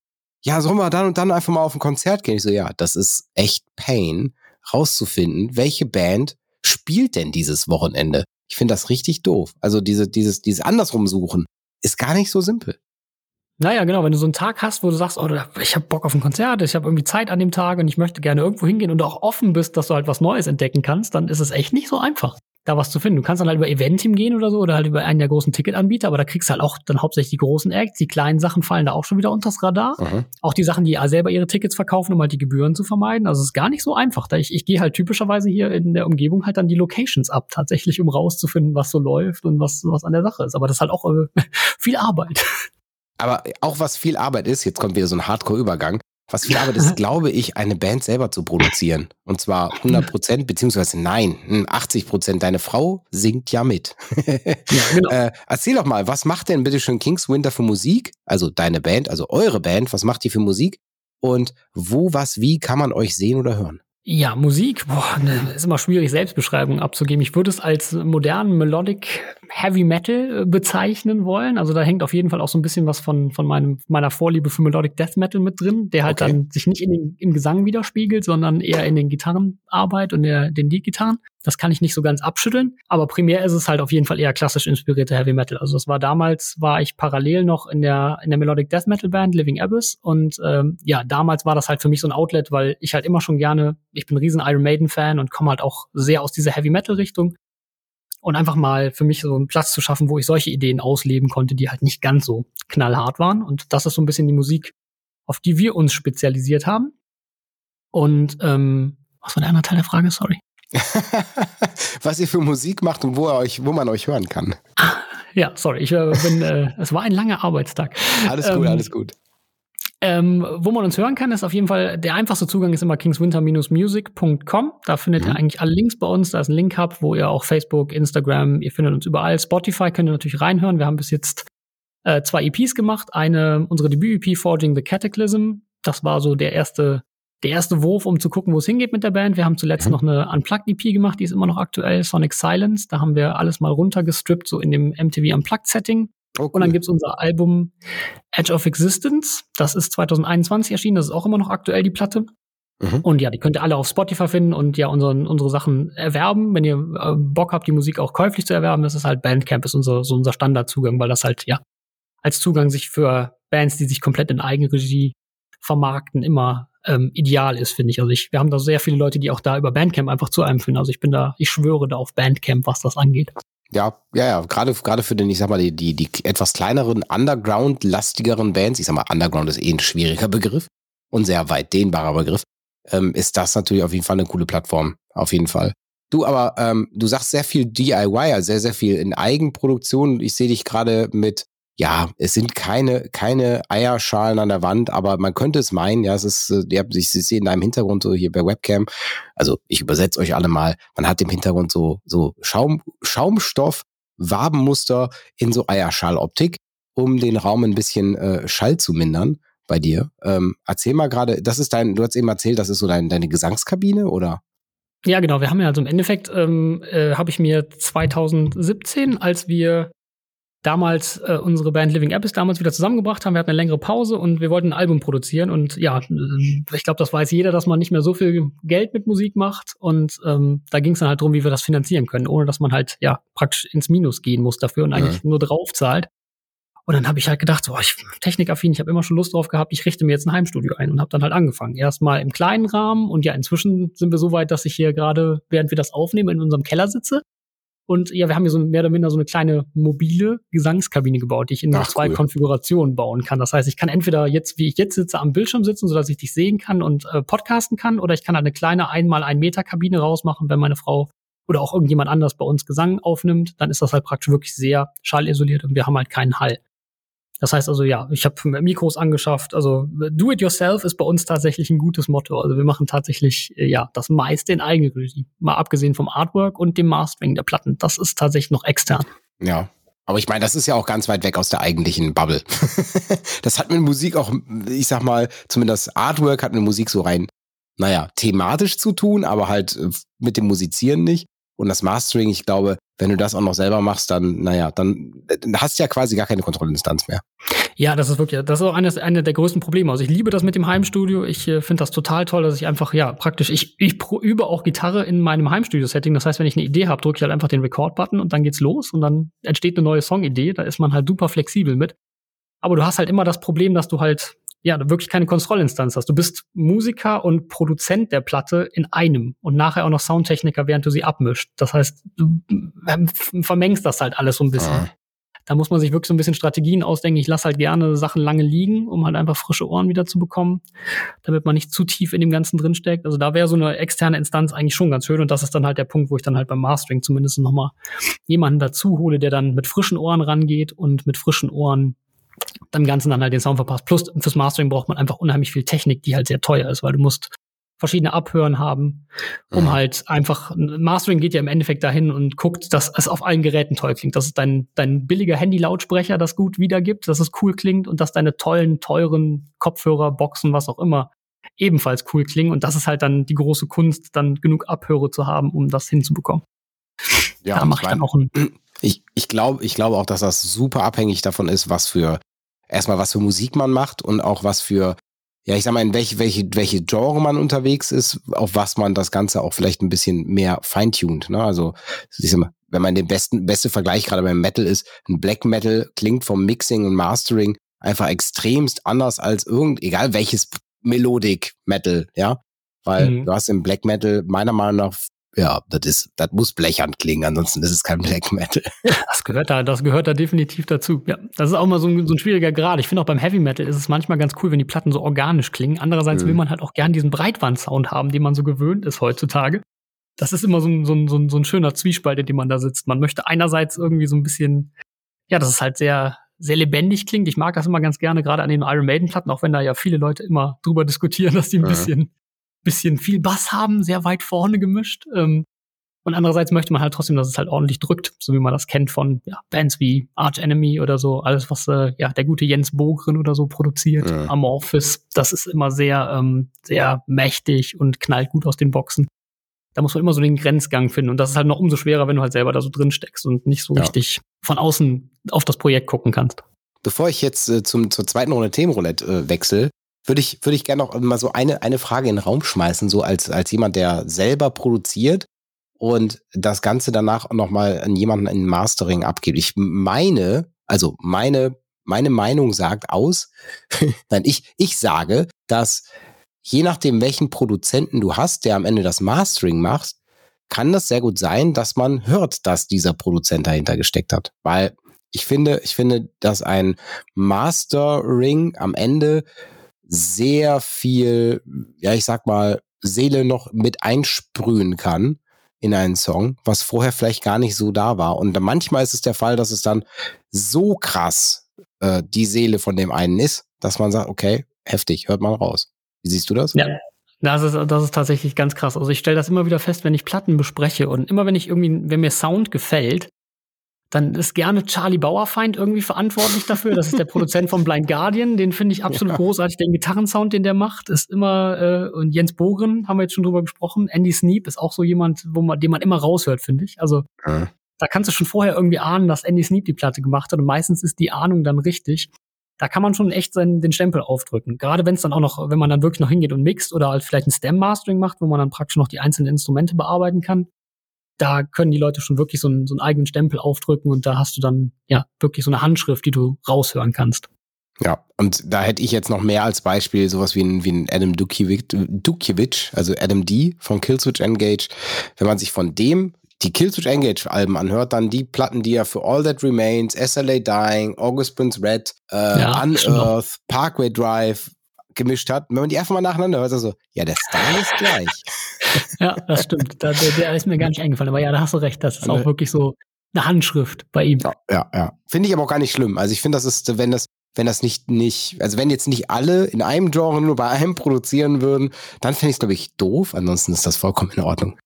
ja, sollen wir dann und dann einfach mal auf ein Konzert gehen? Ich so, ja, das ist echt Pain, rauszufinden, welche Band spielt denn dieses Wochenende. Ich finde das richtig doof. Also diese, dieses, dieses andersrum suchen ist gar nicht so simpel. Naja, genau, wenn du so einen Tag hast, wo du sagst, oh, ich habe Bock auf ein Konzert, ich habe irgendwie Zeit an dem Tag und ich möchte gerne irgendwo hingehen und du auch offen bist, dass du halt was Neues entdecken kannst, dann ist es echt nicht so einfach, da was zu finden. Du kannst dann halt über Eventim gehen oder so oder halt über einen der großen Ticketanbieter, aber da kriegst du halt auch dann hauptsächlich die großen Acts. Die kleinen Sachen fallen da auch schon wieder unters Radar. Mhm. Auch die Sachen, die selber ihre Tickets verkaufen, um halt die Gebühren zu vermeiden. Also es ist gar nicht so einfach. Da ich, ich gehe halt typischerweise hier in der Umgebung halt dann die Locations ab, tatsächlich, um rauszufinden, was so läuft und was, was an der Sache ist. Aber das ist halt auch äh, viel Arbeit. Aber auch was viel Arbeit ist, jetzt kommt wieder so ein Hardcore-Übergang, was viel Arbeit ist, glaube ich, eine Band selber zu produzieren. Und zwar 100 Prozent, beziehungsweise nein, 80 hm, Prozent. Deine Frau singt ja mit. ja, genau. äh, erzähl doch mal, was macht denn bitte schön Kings Winter für Musik? Also deine Band, also eure Band, was macht die für Musik? Und wo, was, wie kann man euch sehen oder hören? Ja, Musik, boah, ne, ist immer schwierig, Selbstbeschreibungen abzugeben. Ich würde es als modernen Melodic Heavy Metal äh, bezeichnen wollen. Also da hängt auf jeden Fall auch so ein bisschen was von, von meinem, meiner Vorliebe für Melodic Death Metal mit drin, der halt okay. dann sich nicht in den, im Gesang widerspiegelt, sondern eher in den Gitarrenarbeit und der, den Lead-Gitarren. Das kann ich nicht so ganz abschütteln. Aber primär ist es halt auf jeden Fall eher klassisch inspirierter Heavy Metal. Also es war damals, war ich parallel noch in der, in der Melodic Death Metal Band Living Abyss. Und ähm, ja, damals war das halt für mich so ein Outlet, weil ich halt immer schon gerne, ich bin ein riesen Iron Maiden Fan und komme halt auch sehr aus dieser Heavy Metal Richtung. Und einfach mal für mich so einen Platz zu schaffen, wo ich solche Ideen ausleben konnte, die halt nicht ganz so knallhart waren. Und das ist so ein bisschen die Musik, auf die wir uns spezialisiert haben. Und ähm, was war der andere Teil der Frage? Sorry. was ihr für Musik macht und wo, euch, wo man euch hören kann. ja, sorry, ich äh, bin, äh, es war ein langer Arbeitstag. Alles gut, ähm, alles gut. Ähm, wo man uns hören kann, ist auf jeden Fall, der einfachste Zugang ist immer kingswinter-music.com. Da findet mhm. ihr eigentlich alle Links bei uns. Da ist ein Link-Hub, wo ihr auch Facebook, Instagram, ihr findet uns überall. Spotify könnt ihr natürlich reinhören. Wir haben bis jetzt äh, zwei EPs gemacht. Eine, unsere Debüt-EP Forging the Cataclysm. Das war so der erste, der erste Wurf, um zu gucken, wo es hingeht mit der Band. Wir haben zuletzt mhm. noch eine Unplugged-EP gemacht, die ist immer noch aktuell, Sonic Silence. Da haben wir alles mal runtergestrippt, so in dem MTV Unplugged-Setting. Oh, cool. Und dann gibt's unser Album Edge of Existence. Das ist 2021 erschienen. Das ist auch immer noch aktuell, die Platte. Mhm. Und ja, die könnt ihr alle auf Spotify finden und ja unseren, unsere Sachen erwerben. Wenn ihr äh, Bock habt, die Musik auch käuflich zu erwerben, das ist halt Bandcamp, ist unser, so unser Standardzugang, weil das halt, ja, als Zugang sich für Bands, die sich komplett in Eigenregie vermarkten, immer ähm, ideal ist, finde ich. Also ich, wir haben da sehr viele Leute, die auch da über Bandcamp einfach zu einem finden. Also ich bin da, ich schwöre da auf Bandcamp, was das angeht. Ja, ja, ja, gerade gerade für den, ich sag mal, die, die, die etwas kleineren, Underground-lastigeren Bands, ich sag mal, Underground ist eh ein schwieriger Begriff und sehr weit dehnbarer Begriff, ähm, ist das natürlich auf jeden Fall eine coole Plattform. Auf jeden Fall. Du, aber ähm, du sagst sehr viel DIY, also sehr, sehr viel in Eigenproduktion. Ich sehe dich gerade mit ja, es sind keine, keine Eierschalen an der Wand, aber man könnte es meinen, ja, es ist, äh, ihr habt, ich sehe in deinem Hintergrund so hier bei Webcam, also ich übersetze euch alle mal, man hat im Hintergrund so, so Schaum, Schaumstoff, Wabenmuster in so Eierschaloptik, um den Raum ein bisschen äh, Schall zu mindern bei dir. Ähm, erzähl mal gerade, das ist dein, du hast eben erzählt, das ist so dein, deine Gesangskabine, oder? Ja, genau. Wir haben ja also im Endeffekt, ähm, äh, habe ich mir 2017, als wir damals äh, unsere Band Living Abyss damals wieder zusammengebracht haben. Wir hatten eine längere Pause und wir wollten ein Album produzieren. Und ja, äh, ich glaube, das weiß jeder, dass man nicht mehr so viel Geld mit Musik macht. Und ähm, da ging es dann halt drum, wie wir das finanzieren können, ohne dass man halt ja praktisch ins Minus gehen muss dafür und eigentlich ja. nur drauf zahlt. Und dann habe ich halt gedacht, so, ich technikaffin, ich habe immer schon Lust drauf gehabt, ich richte mir jetzt ein Heimstudio ein und habe dann halt angefangen. Erstmal im kleinen Rahmen und ja, inzwischen sind wir so weit, dass ich hier gerade, während wir das aufnehmen, in unserem Keller sitze und ja, wir haben hier so mehr oder minder so eine kleine mobile Gesangskabine gebaut, die ich in Ach, zwei cool. Konfigurationen bauen kann. Das heißt, ich kann entweder jetzt, wie ich jetzt sitze, am Bildschirm sitzen, sodass ich dich sehen kann und äh, podcasten kann, oder ich kann eine kleine einmal ein Meter Kabine rausmachen, wenn meine Frau oder auch irgendjemand anders bei uns Gesang aufnimmt, dann ist das halt praktisch wirklich sehr schallisoliert und wir haben halt keinen Hall. Das heißt also, ja, ich habe Mikros angeschafft. Also do it yourself ist bei uns tatsächlich ein gutes Motto. Also wir machen tatsächlich äh, ja das meiste in Eigenregie. Mal abgesehen vom Artwork und dem Mastering der Platten. Das ist tatsächlich noch extern. Ja. Aber ich meine, das ist ja auch ganz weit weg aus der eigentlichen Bubble. das hat mit Musik auch, ich sag mal, zumindest Artwork hat mit Musik so rein, naja, thematisch zu tun, aber halt äh, mit dem Musizieren nicht. Und das Mastering, ich glaube, wenn du das auch noch selber machst, dann, naja, dann, dann hast du ja quasi gar keine Kontrollinstanz mehr. Ja, das ist wirklich, das ist auch eines, eine der größten Probleme. Also ich liebe das mit dem Heimstudio. Ich äh, finde das total toll, dass ich einfach, ja, praktisch, ich, ich übe auch Gitarre in meinem Heimstudio-Setting. Das heißt, wenn ich eine Idee habe, drücke ich halt einfach den Record-Button und dann geht's los und dann entsteht eine neue Song-Idee. Da ist man halt super flexibel mit. Aber du hast halt immer das Problem, dass du halt ja, wirklich keine Kontrollinstanz hast. Du bist Musiker und Produzent der Platte in einem und nachher auch noch Soundtechniker, während du sie abmischt. Das heißt, du ähm, vermengst das halt alles so ein bisschen. Ah. Da muss man sich wirklich so ein bisschen Strategien ausdenken. Ich lasse halt gerne Sachen lange liegen, um halt einfach frische Ohren wieder zu bekommen, damit man nicht zu tief in dem Ganzen drinsteckt. Also da wäre so eine externe Instanz eigentlich schon ganz schön und das ist dann halt der Punkt, wo ich dann halt beim Mastering zumindest nochmal jemanden dazu hole, der dann mit frischen Ohren rangeht und mit frischen Ohren dem Ganzen dann halt den Sound verpasst. Plus fürs Mastering braucht man einfach unheimlich viel Technik, die halt sehr teuer ist, weil du musst verschiedene Abhören haben, um mhm. halt einfach, Mastering geht ja im Endeffekt dahin und guckt, dass es auf allen Geräten toll klingt, dass es dein, dein billiger Handy-Lautsprecher das gut wiedergibt, dass es cool klingt und dass deine tollen, teuren Kopfhörer, Boxen, was auch immer, ebenfalls cool klingen und das ist halt dann die große Kunst, dann genug Abhöre zu haben, um das hinzubekommen. Ja, da mache ich dann auch ein ich, ich glaube ich glaube auch, dass das super abhängig davon ist, was für, erstmal was für Musik man macht und auch was für, ja, ich sag mal, in welche, welche, welche Genre man unterwegs ist, auf was man das Ganze auch vielleicht ein bisschen mehr feintuned. Ne? Also, ich sag mal, wenn man den besten, beste Vergleich gerade beim Metal ist, ein Black Metal klingt vom Mixing und Mastering einfach extremst anders als irgend, egal welches Melodic Metal, ja. Weil mhm. du hast im Black Metal meiner Meinung nach ja, das ist, das muss blechern klingen, ansonsten ist es kein Black Metal. Das gehört da, das gehört da definitiv dazu. Ja, das ist auch mal so ein, so ein schwieriger Grad. Ich finde auch beim Heavy Metal ist es manchmal ganz cool, wenn die Platten so organisch klingen. Andererseits mhm. will man halt auch gern diesen Breitwand-Sound haben, den man so gewöhnt ist heutzutage. Das ist immer so ein, so ein, so ein, so ein schöner Zwiespalt, in dem man da sitzt. Man möchte einerseits irgendwie so ein bisschen, ja, das ist halt sehr, sehr lebendig klingt. Ich mag das immer ganz gerne, gerade an den Iron Maiden Platten, auch wenn da ja viele Leute immer drüber diskutieren, dass die ein ja. bisschen bisschen viel Bass haben, sehr weit vorne gemischt. Ähm, Und andererseits möchte man halt trotzdem, dass es halt ordentlich drückt, so wie man das kennt von ja, Bands wie Arch Enemy oder so, alles was äh, ja der gute Jens Bogren oder so produziert, ja. Amorphis, das ist immer sehr ähm, sehr mächtig und knallt gut aus den Boxen. Da muss man immer so den Grenzgang finden und das ist halt noch umso schwerer, wenn du halt selber da so drin steckst und nicht so ja. richtig von außen auf das Projekt gucken kannst. Bevor ich jetzt äh, zum, zur zweiten Runde Themenroulette äh, wechsle, würde ich, würde ich gerne noch mal so eine, eine Frage in den Raum schmeißen, so als, als jemand, der selber produziert und das Ganze danach nochmal an jemanden in Mastering abgibt. Ich meine, also meine, meine Meinung sagt aus, nein, ich, ich sage, dass je nachdem, welchen Produzenten du hast, der am Ende das Mastering macht, kann das sehr gut sein, dass man hört, dass dieser Produzent dahinter gesteckt hat. Weil ich finde, ich finde, dass ein Mastering am Ende sehr viel, ja, ich sag mal, Seele noch mit einsprühen kann in einen Song, was vorher vielleicht gar nicht so da war. Und manchmal ist es der Fall, dass es dann so krass äh, die Seele von dem einen ist, dass man sagt, okay, heftig, hört mal raus. Wie siehst du das? Ja. Das ist, das ist tatsächlich ganz krass. Also ich stelle das immer wieder fest, wenn ich Platten bespreche und immer wenn ich irgendwie, wenn mir Sound gefällt, dann ist gerne Charlie Bauerfeind irgendwie verantwortlich dafür. Das ist der Produzent von Blind Guardian. Den finde ich absolut ja. großartig. Den Gitarrensound, den der macht, ist immer, äh, und Jens Bogen haben wir jetzt schon drüber gesprochen. Andy Sneap ist auch so jemand, wo man, den man immer raushört, finde ich. Also, ja. da kannst du schon vorher irgendwie ahnen, dass Andy Sneap die Platte gemacht hat. Und meistens ist die Ahnung dann richtig. Da kann man schon echt seinen, den Stempel aufdrücken. Gerade wenn es dann auch noch, wenn man dann wirklich noch hingeht und mixt oder halt vielleicht ein Stem-Mastering macht, wo man dann praktisch noch die einzelnen Instrumente bearbeiten kann da können die Leute schon wirklich so einen, so einen eigenen Stempel aufdrücken und da hast du dann ja wirklich so eine Handschrift, die du raushören kannst. Ja, und da hätte ich jetzt noch mehr als Beispiel sowas wie ein, wie ein Adam Dukiewicz, also Adam D von Killswitch Engage. Wenn man sich von dem die Killswitch Engage Alben anhört, dann die Platten, die er für All That Remains, SLA Dying, August Prince Red, äh, ja, Unearth, Parkway Drive, gemischt hat. Wenn man die einfach mal nacheinander hört, so, ja, der Style ist gleich. ja, das stimmt. Da, der, der, ist mir gar nicht eingefallen. Aber ja, da hast du recht. Das ist auch wirklich so eine Handschrift bei ihm. Ja, ja. ja. Finde ich aber auch gar nicht schlimm. Also ich finde, das ist, wenn das, wenn das nicht, nicht, also wenn jetzt nicht alle in einem Genre nur bei einem produzieren würden, dann fände ich es, glaube ich, doof. Ansonsten ist das vollkommen in Ordnung.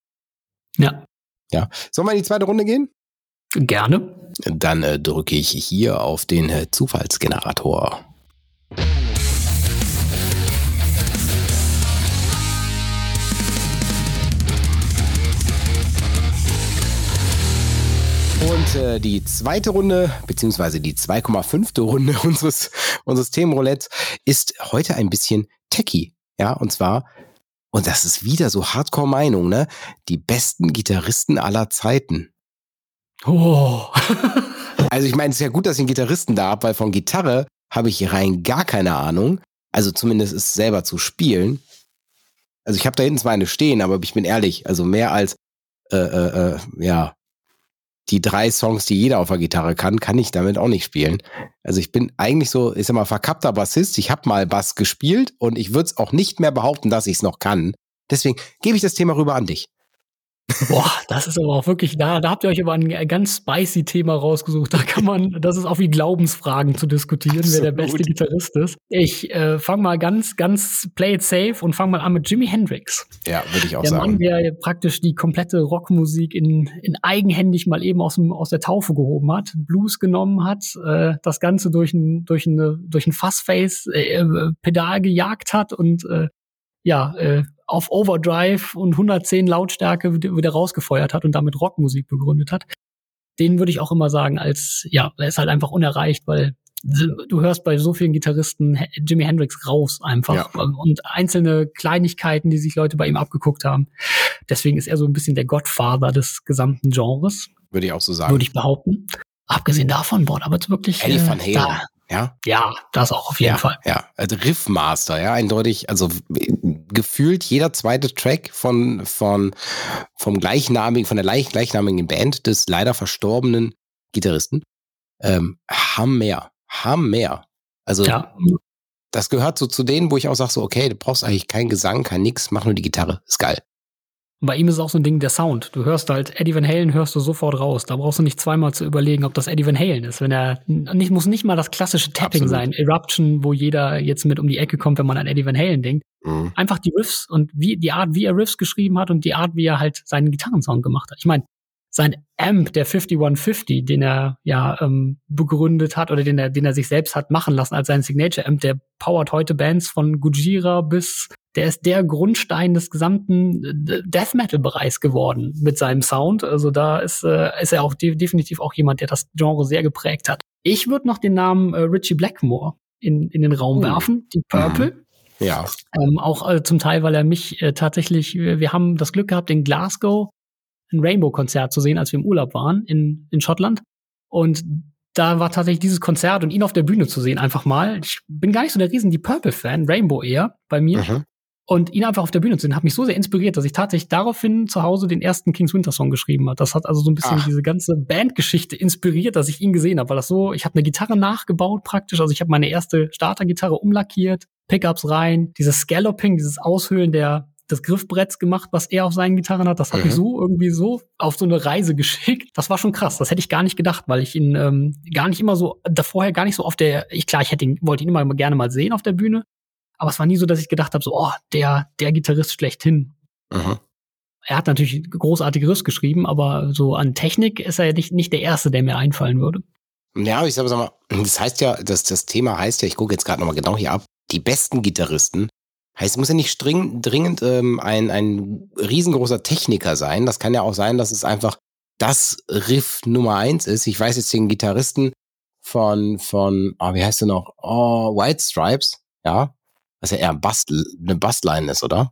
Ja. Ja. Sollen wir in die zweite Runde gehen? Gerne. Dann äh, drücke ich hier auf den äh, Zufallsgenerator. Und äh, die zweite Runde, beziehungsweise die 2,5. Runde unseres, unseres Themenroulettes ist heute ein bisschen techy. Ja, und zwar, und das ist wieder so Hardcore-Meinung, ne? Die besten Gitarristen aller Zeiten. Oh. also ich meine, es ist ja gut, dass ich einen Gitarristen da habe, weil von Gitarre habe ich rein gar keine Ahnung. Also zumindest ist selber zu spielen. Also ich habe da hinten zwar eine stehen, aber ich bin ehrlich, also mehr als äh, äh, äh ja die drei Songs, die jeder auf der Gitarre kann, kann ich damit auch nicht spielen. Also ich bin eigentlich so, ich sag mal, verkappter Bassist. Ich habe mal Bass gespielt und ich würde es auch nicht mehr behaupten, dass ich es noch kann. Deswegen gebe ich das Thema rüber an dich. Boah, das ist aber auch wirklich, da, da habt ihr euch aber ein ganz spicy Thema rausgesucht. Da kann man, das ist auch wie Glaubensfragen zu diskutieren, Absolut. wer der beste Gitarrist ist. Ich äh, fange mal ganz, ganz play it safe und fange mal an mit Jimi Hendrix. Ja, würde ich auch der sagen. Der Mann, der praktisch die komplette Rockmusik in, in eigenhändig mal eben aus, dem, aus der Taufe gehoben hat, Blues genommen hat, äh, das Ganze durch ein, durch eine, durch ein Fassface-Pedal äh, gejagt hat und äh, ja, äh, auf Overdrive und 110 Lautstärke wieder rausgefeuert hat und damit Rockmusik begründet hat. Den würde ich auch immer sagen, als, ja, er ist halt einfach unerreicht, weil du hörst bei so vielen Gitarristen Jimi Hendrix raus einfach ja. und einzelne Kleinigkeiten, die sich Leute bei ihm abgeguckt haben. Deswegen ist er so ein bisschen der Godfather des gesamten Genres. Würde ich auch so sagen. Würde ich behaupten. Abgesehen davon, boah, aber wirklich. Eddie äh, Van Halen. Da, ja, ja, das auch auf jeden ja, Fall. Ja, also Riffmaster, ja, eindeutig, also gefühlt jeder zweite Track von, von, vom gleichnamigen, von der gleichnamigen Band des leider verstorbenen Gitarristen, ähm, haben mehr, haben mehr. Also, ja. das gehört so zu denen, wo ich auch sage so, okay, du brauchst eigentlich keinen Gesang, kein nix, mach nur die Gitarre, ist geil. Bei ihm ist auch so ein Ding der Sound. Du hörst halt Eddie Van Halen hörst du sofort raus. Da brauchst du nicht zweimal zu überlegen, ob das Eddie Van Halen ist. Wenn er nicht muss nicht mal das klassische Tapping Absolut. sein, Eruption, wo jeder jetzt mit um die Ecke kommt, wenn man an Eddie Van Halen denkt. Mhm. Einfach die Riffs und wie die Art, wie er Riffs geschrieben hat und die Art, wie er halt seinen Gitarrensound gemacht hat. Ich meine, sein Amp, der 5150, den er ja ähm, begründet hat oder den er, den er sich selbst hat machen lassen als sein Signature Amp, der powert heute Bands von Gujira bis, der ist der Grundstein des gesamten äh, Death Metal Bereichs geworden mit seinem Sound. Also da ist, äh, ist er auch de definitiv auch jemand, der das Genre sehr geprägt hat. Ich würde noch den Namen äh, Richie Blackmore in, in den Raum oh. werfen, die Purple. Ja. Ähm, auch äh, zum Teil, weil er mich äh, tatsächlich, wir haben das Glück gehabt, in Glasgow ein Rainbow-Konzert zu sehen, als wir im Urlaub waren in, in Schottland. Und da war tatsächlich dieses Konzert und ihn auf der Bühne zu sehen, einfach mal. Ich bin gar nicht so der riesen die Purple-Fan, Rainbow eher bei mir. Mhm. Und ihn einfach auf der Bühne zu sehen, hat mich so sehr inspiriert, dass ich tatsächlich daraufhin zu Hause den ersten Kings Winter Song geschrieben habe. Das hat also so ein bisschen Ach. diese ganze Bandgeschichte inspiriert, dass ich ihn gesehen habe, weil das so, ich habe eine Gitarre nachgebaut praktisch, also ich habe meine erste Startergitarre umlackiert, Pickups rein, dieses Scalloping, dieses Aushöhlen der des Griffbretts gemacht, was er auf seinen Gitarren hat. Das hat mhm. mich so irgendwie so auf so eine Reise geschickt. Das war schon krass. Das hätte ich gar nicht gedacht, weil ich ihn ähm, gar nicht immer so, da vorher gar nicht so auf der, ich klar, ich hätte ihn, wollte ihn immer gerne mal sehen auf der Bühne. Aber es war nie so, dass ich gedacht habe, so, oh, der, der Gitarrist schlechthin. Mhm. Er hat natürlich großartige Riffs geschrieben, aber so an Technik ist er ja nicht, nicht der Erste, der mir einfallen würde. Ja, ich sag mal, das heißt ja, das, das Thema heißt ja, ich gucke jetzt gerade nochmal genau hier ab, die besten Gitarristen Heißt, es muss ja nicht dringend, dringend ähm, ein, ein riesengroßer Techniker sein. Das kann ja auch sein, dass es einfach das Riff Nummer eins ist. Ich weiß jetzt den Gitarristen von, von, oh, wie heißt der noch? Oh, White Stripes, ja. Was ja eher ein eine Bassline ist, oder?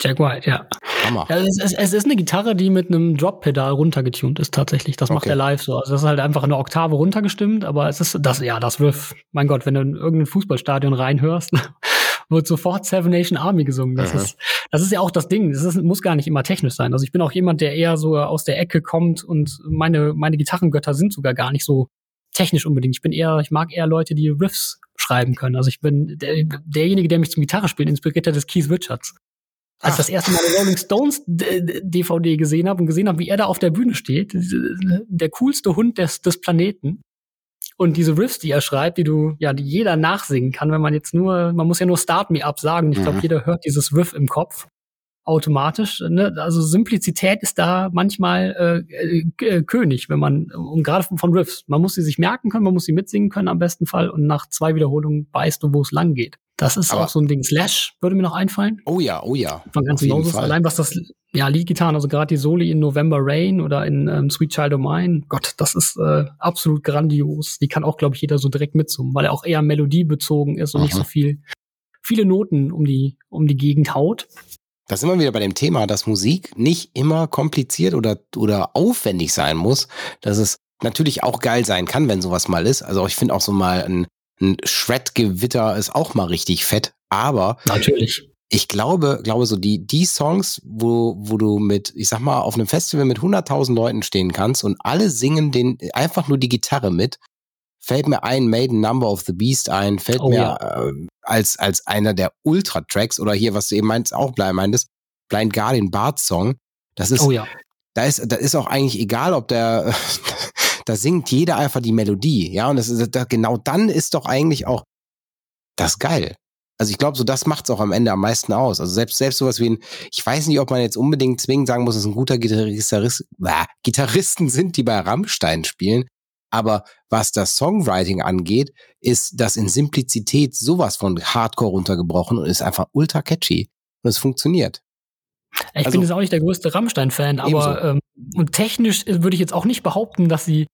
Jack White, ja. Hammer. Ja, es, ist, es ist eine Gitarre, die mit einem Drop-Pedal runtergetunt ist, tatsächlich. Das macht okay. er live so. Also das ist halt einfach eine Oktave runtergestimmt, aber es ist das, ja, das Riff. Mein Gott, wenn du in irgendein Fußballstadion reinhörst, wird sofort Seven Nation Army gesungen. Das, ist, das ist ja auch das Ding. Das ist, muss gar nicht immer technisch sein. Also ich bin auch jemand, der eher so aus der Ecke kommt und meine, meine Gitarrengötter sind sogar gar nicht so technisch unbedingt. Ich bin eher, ich mag eher Leute, die Riffs schreiben können. Also ich bin der, derjenige, der mich zum Gitarrespielen inspiriert hat, ist Keith Richards. Als ich das erste Mal eine Rolling Stones DVD gesehen habe und gesehen habe, wie er da auf der Bühne steht, der coolste Hund des, des Planeten, und diese Riffs, die er schreibt, die du, ja, die jeder nachsingen kann, wenn man jetzt nur, man muss ja nur Start Me Up sagen. Ich glaube, mhm. jeder hört dieses Riff im Kopf automatisch. Ne? Also Simplizität ist da manchmal äh, äh, König, wenn man, um gerade von, von, Riffs, man muss sie sich merken können, man muss sie mitsingen können am besten Fall und nach zwei Wiederholungen weißt du, wo es lang geht. Das ist Aber auch so ein Ding. Slash würde mir noch einfallen. Oh ja, oh ja. Von ganz Moses. Allein was das, ja, Leadgitarren, also gerade die Soli in November Rain oder in ähm, Sweet Child of Mine. Gott, das ist äh, absolut grandios. Die kann auch, glaube ich, jeder so direkt mitsummen, weil er auch eher melodiebezogen ist und Aha. nicht so viel, viele Noten um die, um die Gegend haut. Da sind wir wieder bei dem Thema, dass Musik nicht immer kompliziert oder, oder aufwendig sein muss, dass es natürlich auch geil sein kann, wenn sowas mal ist. Also ich finde auch so mal ein ein Shred-Gewitter ist auch mal richtig fett, aber natürlich. Ich glaube, glaube so die die Songs, wo wo du mit, ich sag mal, auf einem Festival mit 100.000 Leuten stehen kannst und alle singen den einfach nur die Gitarre mit, fällt mir ein Maiden Number of the Beast ein, fällt oh, mir ja. äh, als als einer der Ultra Tracks oder hier was du eben meinst auch bleib meintest, Blind Guardian Bart Song. Das ist oh, ja. da ist da ist auch eigentlich egal, ob der da singt jeder einfach die Melodie, ja, und das ist, da, genau dann ist doch eigentlich auch das geil. Also ich glaube, so das macht's auch am Ende am meisten aus. Also selbst selbst sowas wie ein, ich weiß nicht, ob man jetzt unbedingt zwingend sagen muss, dass ein guter Gitarrist, äh, Gitarristen sind, die bei Rammstein spielen. Aber was das Songwriting angeht, ist das in Simplizität sowas von Hardcore runtergebrochen und ist einfach ultra catchy. Und es funktioniert. Ich also, bin jetzt auch nicht der größte Rammstein-Fan, aber ähm, und technisch würde ich jetzt auch nicht behaupten, dass sie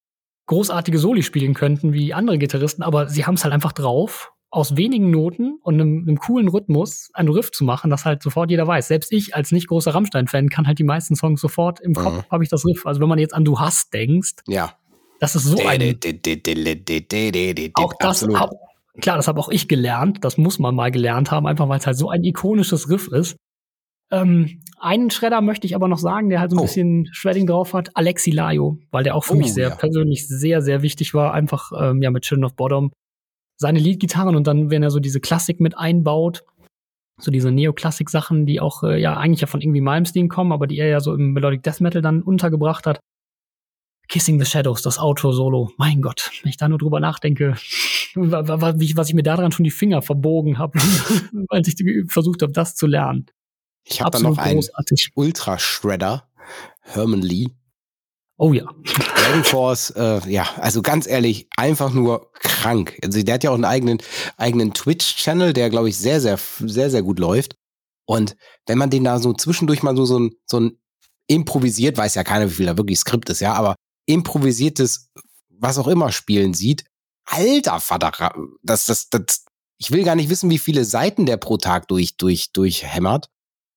großartige Soli spielen könnten wie andere Gitarristen, aber sie haben es halt einfach drauf, aus wenigen Noten und einem, einem coolen Rhythmus einen Riff zu machen, das halt sofort jeder weiß. Selbst ich als nicht großer Rammstein-Fan kann halt die meisten Songs sofort im Kopf, mhm. habe ich das Riff. Also wenn man jetzt an Du hast denkst, ja. das ist so ein... auch das, hab, klar, das habe auch ich gelernt, das muss man mal gelernt haben, einfach weil es halt so ein ikonisches Riff ist. Ähm, einen Schredder möchte ich aber noch sagen, der halt so ein oh. bisschen Shredding drauf hat, Alexi Layo, weil der auch für oh, mich sehr ja. persönlich sehr, sehr wichtig war, einfach ähm, ja mit Children of Bottom. Seine Leadgitarren und dann, wenn er so diese Klassik mit einbaut, so diese Neoklassik-Sachen, die auch äh, ja eigentlich ja von irgendwie Malmsteen kommen, aber die er ja so im Melodic Death Metal dann untergebracht hat. Kissing the Shadows, das Outro-Solo. Mein Gott, wenn ich da nur drüber nachdenke, was ich mir daran schon die Finger verbogen habe, weil ich versucht habe, das zu lernen. Ich habe da noch einen Ultra-Shredder, Herman Lee. Oh ja. Dragon Force, äh, ja, also ganz ehrlich, einfach nur krank. Also der hat ja auch einen eigenen, eigenen Twitch-Channel, der, glaube ich, sehr, sehr, sehr, sehr gut läuft. Und wenn man den da so zwischendurch mal so, so ein, so ein improvisiert, weiß ja keiner, wie viel da wirklich Skript ist, ja, aber improvisiertes, was auch immer spielen sieht, alter Vater, das, das, das, ich will gar nicht wissen, wie viele Seiten der pro Tag durch, durch, durchhämmert,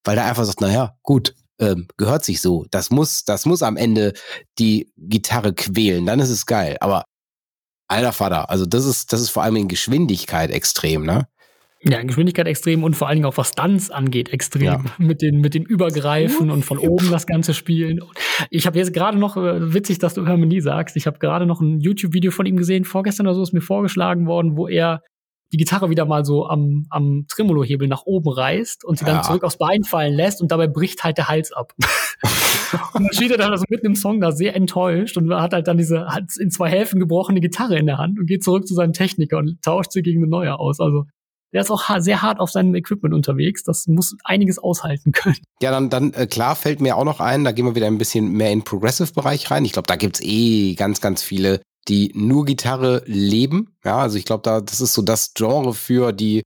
weil der einfach sagt, naja, gut, ähm, gehört sich so. Das muss, das muss am Ende die Gitarre quälen, dann ist es geil. Aber alter Vater, also das ist, das ist vor allem in Geschwindigkeit extrem, ne? Ja, in Geschwindigkeit extrem und vor allen Dingen auch was Stunts angeht, extrem. Ja. Mit den, mit den Übergreifen und von oben das Ganze spielen. Ich habe jetzt gerade noch, äh, witzig, dass du Harmonie sagst, ich habe gerade noch ein YouTube-Video von ihm gesehen, vorgestern oder so ist mir vorgeschlagen worden, wo er die Gitarre wieder mal so am, am Tremolo-Hebel nach oben reißt und sie ja. dann zurück aufs Bein fallen lässt und dabei bricht halt der Hals ab. und dann steht er dann also mitten im Song da sehr enttäuscht und hat halt dann diese hat in zwei Hälften gebrochene Gitarre in der Hand und geht zurück zu seinem Techniker und tauscht sie gegen eine neue aus. Also der ist auch sehr hart auf seinem Equipment unterwegs. Das muss einiges aushalten können. Ja, dann, dann äh, klar fällt mir auch noch ein, da gehen wir wieder ein bisschen mehr in Progressive-Bereich rein. Ich glaube, da gibt's eh ganz, ganz viele, die nur Gitarre leben. Ja, also ich glaube, da das ist so das Genre für die,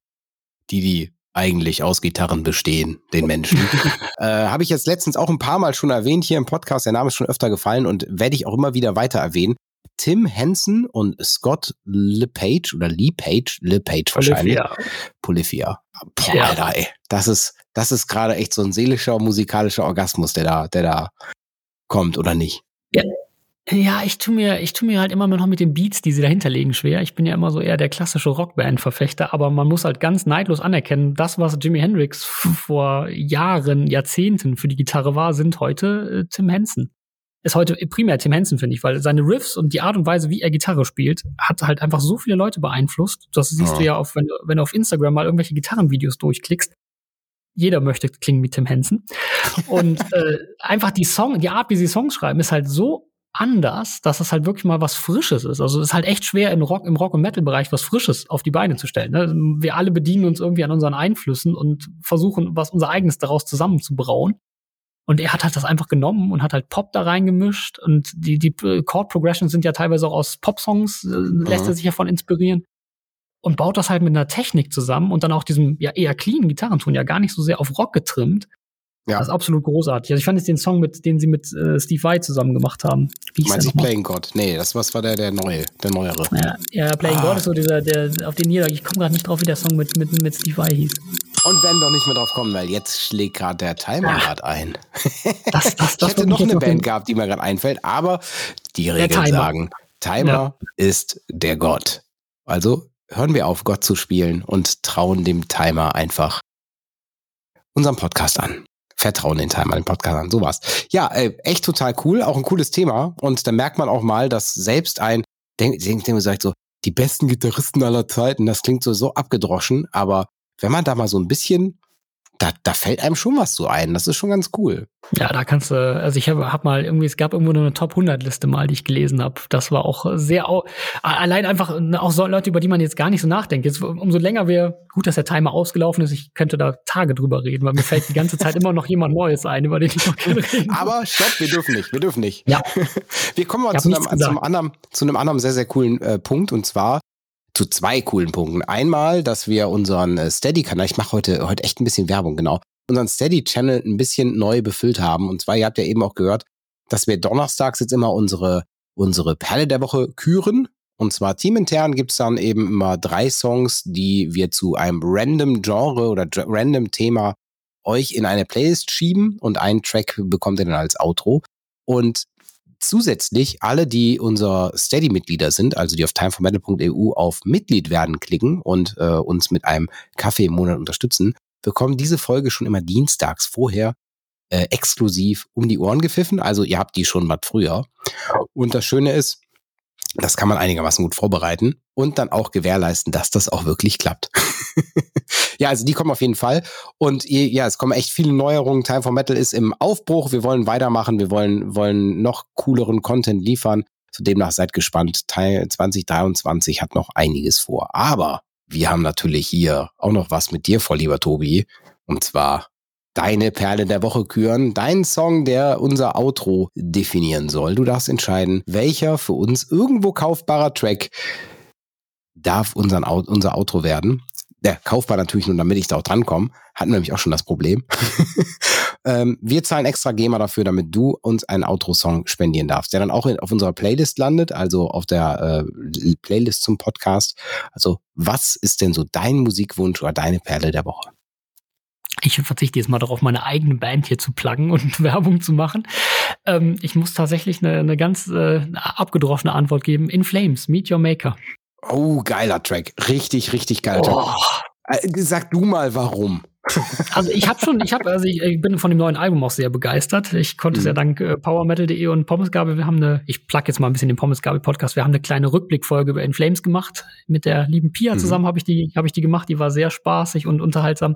die, die eigentlich aus Gitarren bestehen, den Menschen. äh, Habe ich jetzt letztens auch ein paar Mal schon erwähnt hier im Podcast. Der Name ist schon öfter gefallen und werde ich auch immer wieder weiter erwähnen. Tim Henson und Scott LePage oder LePage, LePage wahrscheinlich. Polyphia. Boah, ja. Alter, ey. Das ist, das ist gerade echt so ein seelischer, musikalischer Orgasmus, der da, der da kommt, oder nicht? Ja. Ja, ich tu mir, ich tu mir halt immer noch mit den Beats, die sie dahinter legen, schwer. Ich bin ja immer so eher der klassische Rockband-Verfechter, aber man muss halt ganz neidlos anerkennen, das, was Jimi Hendrix vor Jahren, Jahrzehnten für die Gitarre war, sind heute äh, Tim Henson ist heute primär Tim Henson, finde ich, weil seine Riffs und die Art und Weise, wie er Gitarre spielt, hat halt einfach so viele Leute beeinflusst. Das siehst ja. du ja, auf, wenn, wenn du auf Instagram mal irgendwelche Gitarrenvideos durchklickst. Jeder möchte klingen wie Tim Henson. Und äh, einfach die Song, die Art, wie sie Songs schreiben, ist halt so anders, dass es halt wirklich mal was Frisches ist. Also es ist halt echt schwer im Rock, im Rock- und Metal-Bereich was Frisches auf die Beine zu stellen. Ne? Wir alle bedienen uns irgendwie an unseren Einflüssen und versuchen, was unser eigenes daraus zusammenzubrauen. Und er hat halt das einfach genommen und hat halt Pop da reingemischt. Und die, die Chord Progressions sind ja teilweise auch aus Pop-Songs, äh, lässt mhm. er sich davon inspirieren. Und baut das halt mit einer Technik zusammen und dann auch diesem ja eher cleanen Gitarrenton, ja gar nicht so sehr auf Rock getrimmt. Ja. Das ist absolut großartig. Also ich fand jetzt den Song, mit, den sie mit äh, Steve Vai zusammen gemacht haben. Wie Meinst du Playing God? Nee, das was war der, der neue, der neuere. Ja, ja Playing ah. God ist so dieser, der, auf den Niederlag. Ich komme gerade nicht drauf, wie der Song mit, mit, mit Steve Vai hieß. Und werden doch nicht mehr drauf kommen, weil jetzt schlägt gerade der Timer gerade ein. Das, das, das ich hätte noch eine Band gehabt, die mir gerade einfällt, aber die Regeln sagen, Timer ja. ist der Gott. Also hören wir auf, Gott zu spielen und trauen dem Timer einfach unseren Podcast an. Vertrauen den Timer, den Podcast an, sowas. Ja, äh, echt total cool, auch ein cooles Thema. Und da merkt man auch mal, dass selbst ein, denkt, denkt, denkt sagt so, die besten Gitarristen aller Zeiten, das klingt so, so abgedroschen, aber wenn man da mal so ein bisschen da, da fällt einem schon was so ein. Das ist schon ganz cool. Ja, da kannst du, also ich habe hab mal irgendwie, es gab irgendwo eine Top 100 Liste mal, die ich gelesen habe. Das war auch sehr, allein einfach ne, auch so Leute, über die man jetzt gar nicht so nachdenkt. Jetzt, umso länger wir, gut, dass der Timer ausgelaufen ist, ich könnte da Tage drüber reden, weil mir fällt die ganze Zeit immer noch jemand Neues ein, über den ich noch gerne reden Aber stopp, wir dürfen nicht, wir dürfen nicht. Ja. Wir kommen mal zu einem, zu einem, anderen, zu einem anderen sehr, sehr coolen äh, Punkt und zwar zu zwei coolen Punkten. Einmal, dass wir unseren äh, Steady-Kanal, ich mache heute, heute echt ein bisschen Werbung, genau, unseren Steady-Channel ein bisschen neu befüllt haben. Und zwar, ihr habt ja eben auch gehört, dass wir donnerstags jetzt immer unsere, unsere Perle der Woche küren. Und zwar teamintern gibt's dann eben immer drei Songs, die wir zu einem random Genre oder random Thema euch in eine Playlist schieben und einen Track bekommt ihr dann als Outro. Und zusätzlich alle, die unser Steady-Mitglieder sind, also die auf timeformetal.eu auf Mitglied werden klicken und äh, uns mit einem Kaffee im Monat unterstützen, bekommen diese Folge schon immer dienstags vorher äh, exklusiv um die Ohren gepfiffen. Also ihr habt die schon mal früher. Und das Schöne ist, das kann man einigermaßen gut vorbereiten und dann auch gewährleisten, dass das auch wirklich klappt. Ja, also die kommen auf jeden Fall. Und ja, es kommen echt viele Neuerungen. Time for Metal ist im Aufbruch. Wir wollen weitermachen. Wir wollen, wollen noch cooleren Content liefern. So demnach seid gespannt. Teil 2023 hat noch einiges vor. Aber wir haben natürlich hier auch noch was mit dir vor, lieber Tobi. Und zwar deine Perle der Woche küren, dein Song, der unser Outro definieren soll. Du darfst entscheiden, welcher für uns irgendwo kaufbarer Track darf unseren, unser Outro werden. Der kaufbar natürlich nur, damit ich da auch drankomme. Hatten nämlich auch schon das Problem. ähm, wir zahlen extra GEMA dafür, damit du uns einen Outro-Song spendieren darfst, der dann auch in, auf unserer Playlist landet, also auf der äh, Playlist zum Podcast. Also, was ist denn so dein Musikwunsch oder deine Perle der Woche? Ich verzichte jetzt mal darauf, meine eigene Band hier zu pluggen und Werbung zu machen. Ähm, ich muss tatsächlich eine, eine ganz äh, abgedroschene Antwort geben. In Flames, Meet Your Maker. Oh, geiler Track. Richtig, richtig geiler oh. Track. Äh, sag du mal, warum. Also ich habe schon, ich habe, also ich, ich, bin von dem neuen Album auch sehr begeistert. Ich konnte es ja mhm. dank äh, powermetal.de und Pommesgabel, wir haben eine, ich plug jetzt mal ein bisschen den Pommesgabel Podcast, wir haben eine kleine Rückblickfolge über In Flames gemacht. Mit der lieben Pia mhm. zusammen habe ich die, habe ich die gemacht. Die war sehr spaßig und unterhaltsam.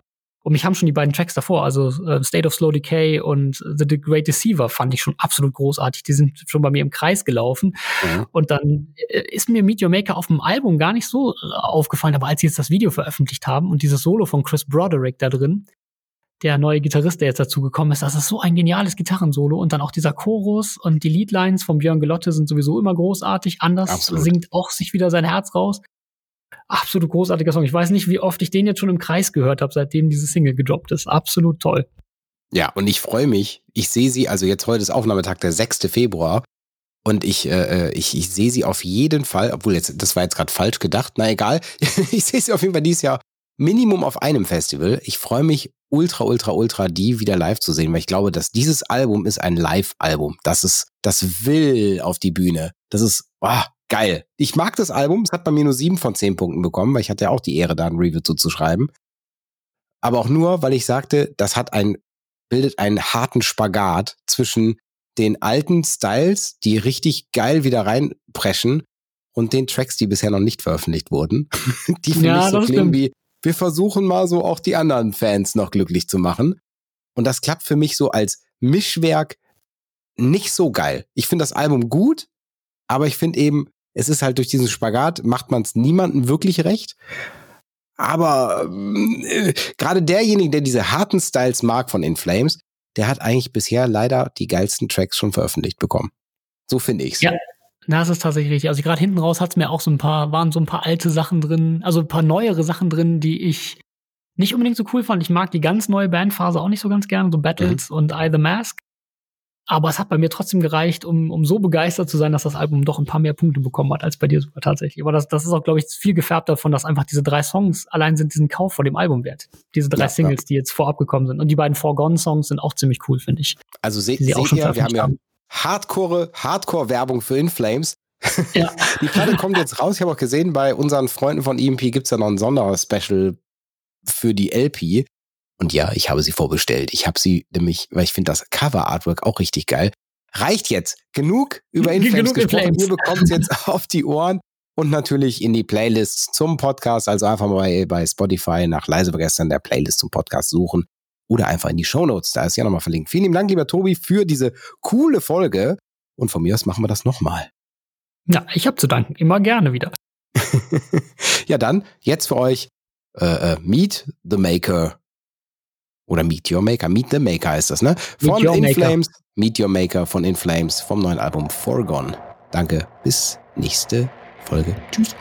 Und mich haben schon die beiden Tracks davor, also äh, State of Slow Decay und The Great Deceiver, fand ich schon absolut großartig. Die sind schon bei mir im Kreis gelaufen. Mhm. Und dann äh, ist mir Meet Your Maker auf dem Album gar nicht so äh, aufgefallen, aber als sie jetzt das Video veröffentlicht haben und dieses Solo von Chris Broderick da drin, der neue Gitarrist, der jetzt dazu gekommen ist, das ist so ein geniales Gitarrensolo und dann auch dieser Chorus und die Leadlines von Björn Gelotte sind sowieso immer großartig. Anders Absolut. singt auch sich wieder sein Herz raus absolut großartiger Song. Ich weiß nicht, wie oft ich den jetzt schon im Kreis gehört habe, seitdem diese Single gedroppt ist. Absolut toll. Ja, und ich freue mich. Ich sehe sie, also jetzt heute ist Aufnahmetag, der 6. Februar. Und ich, äh, ich, ich sehe sie auf jeden Fall, obwohl jetzt, das war jetzt gerade falsch gedacht, na egal. ich sehe sie auf jeden Fall dieses Jahr Minimum auf einem Festival. Ich freue mich ultra, ultra, ultra, die wieder live zu sehen, weil ich glaube, dass dieses Album ist ein Live-Album. Das ist, das will auf die Bühne. Das ist, oh, geil. Ich mag das Album. Es hat bei mir nur sieben von zehn Punkten bekommen, weil ich hatte ja auch die Ehre, da ein Review zu schreiben. Aber auch nur, weil ich sagte, das hat ein, bildet einen harten Spagat zwischen den alten Styles, die richtig geil wieder reinpreschen und den Tracks, die bisher noch nicht veröffentlicht wurden. die für ja, mich so klingen wie, wir versuchen mal so auch die anderen Fans noch glücklich zu machen. Und das klappt für mich so als Mischwerk nicht so geil. Ich finde das Album gut, aber ich finde eben, es ist halt durch diesen Spagat, macht man es niemandem wirklich recht. Aber äh, gerade derjenige, der diese harten Styles mag von In Flames, der hat eigentlich bisher leider die geilsten Tracks schon veröffentlicht bekommen. So finde ich's. Ja, das ist tatsächlich richtig. Also gerade hinten raus hat's mir auch so ein paar, waren so ein paar alte Sachen drin, also ein paar neuere Sachen drin, die ich nicht unbedingt so cool fand. Ich mag die ganz neue Bandphase auch nicht so ganz gern, so Battles mhm. und I the Mask. Aber es hat bei mir trotzdem gereicht, um, um so begeistert zu sein, dass das Album doch ein paar mehr Punkte bekommen hat als bei dir sogar tatsächlich. Aber das, das ist auch, glaube ich, viel gefärbt davon, dass einfach diese drei Songs allein sind diesen Kauf vor dem Album wert. Diese drei ja, Singles, ja. die jetzt vorab gekommen sind. Und die beiden Foregone-Songs sind auch ziemlich cool, finde ich. Also se seht ihr, wir haben ja Hardcore, Hardcore-Werbung für Inflames. Ja. die Platte kommt jetzt raus. Ich habe auch gesehen, bei unseren Freunden von EMP gibt's ja noch ein Sonderspecial für die LP. Und ja, ich habe sie vorbestellt. Ich habe sie nämlich, weil ich finde das Cover-Artwork auch richtig geil. Reicht jetzt. Genug über Inflames gesprochen. Ihr bekommt es jetzt auf die Ohren und natürlich in die Playlists zum Podcast. Also einfach mal bei, bei Spotify nach Leise gestern der Playlist zum Podcast suchen oder einfach in die Show Notes. Da ist ja nochmal verlinkt. Vielen lieben Dank, lieber Tobi, für diese coole Folge. Und von mir aus machen wir das nochmal. Ja, ich habe zu danken. Immer gerne wieder. ja, dann jetzt für euch äh, äh, Meet the Maker oder Meet Your Maker. Meet the Maker heißt das, ne? Von Inflames. Meet Your Maker von Inflames vom neuen Album Forgone. Danke. Bis nächste Folge. Tschüss.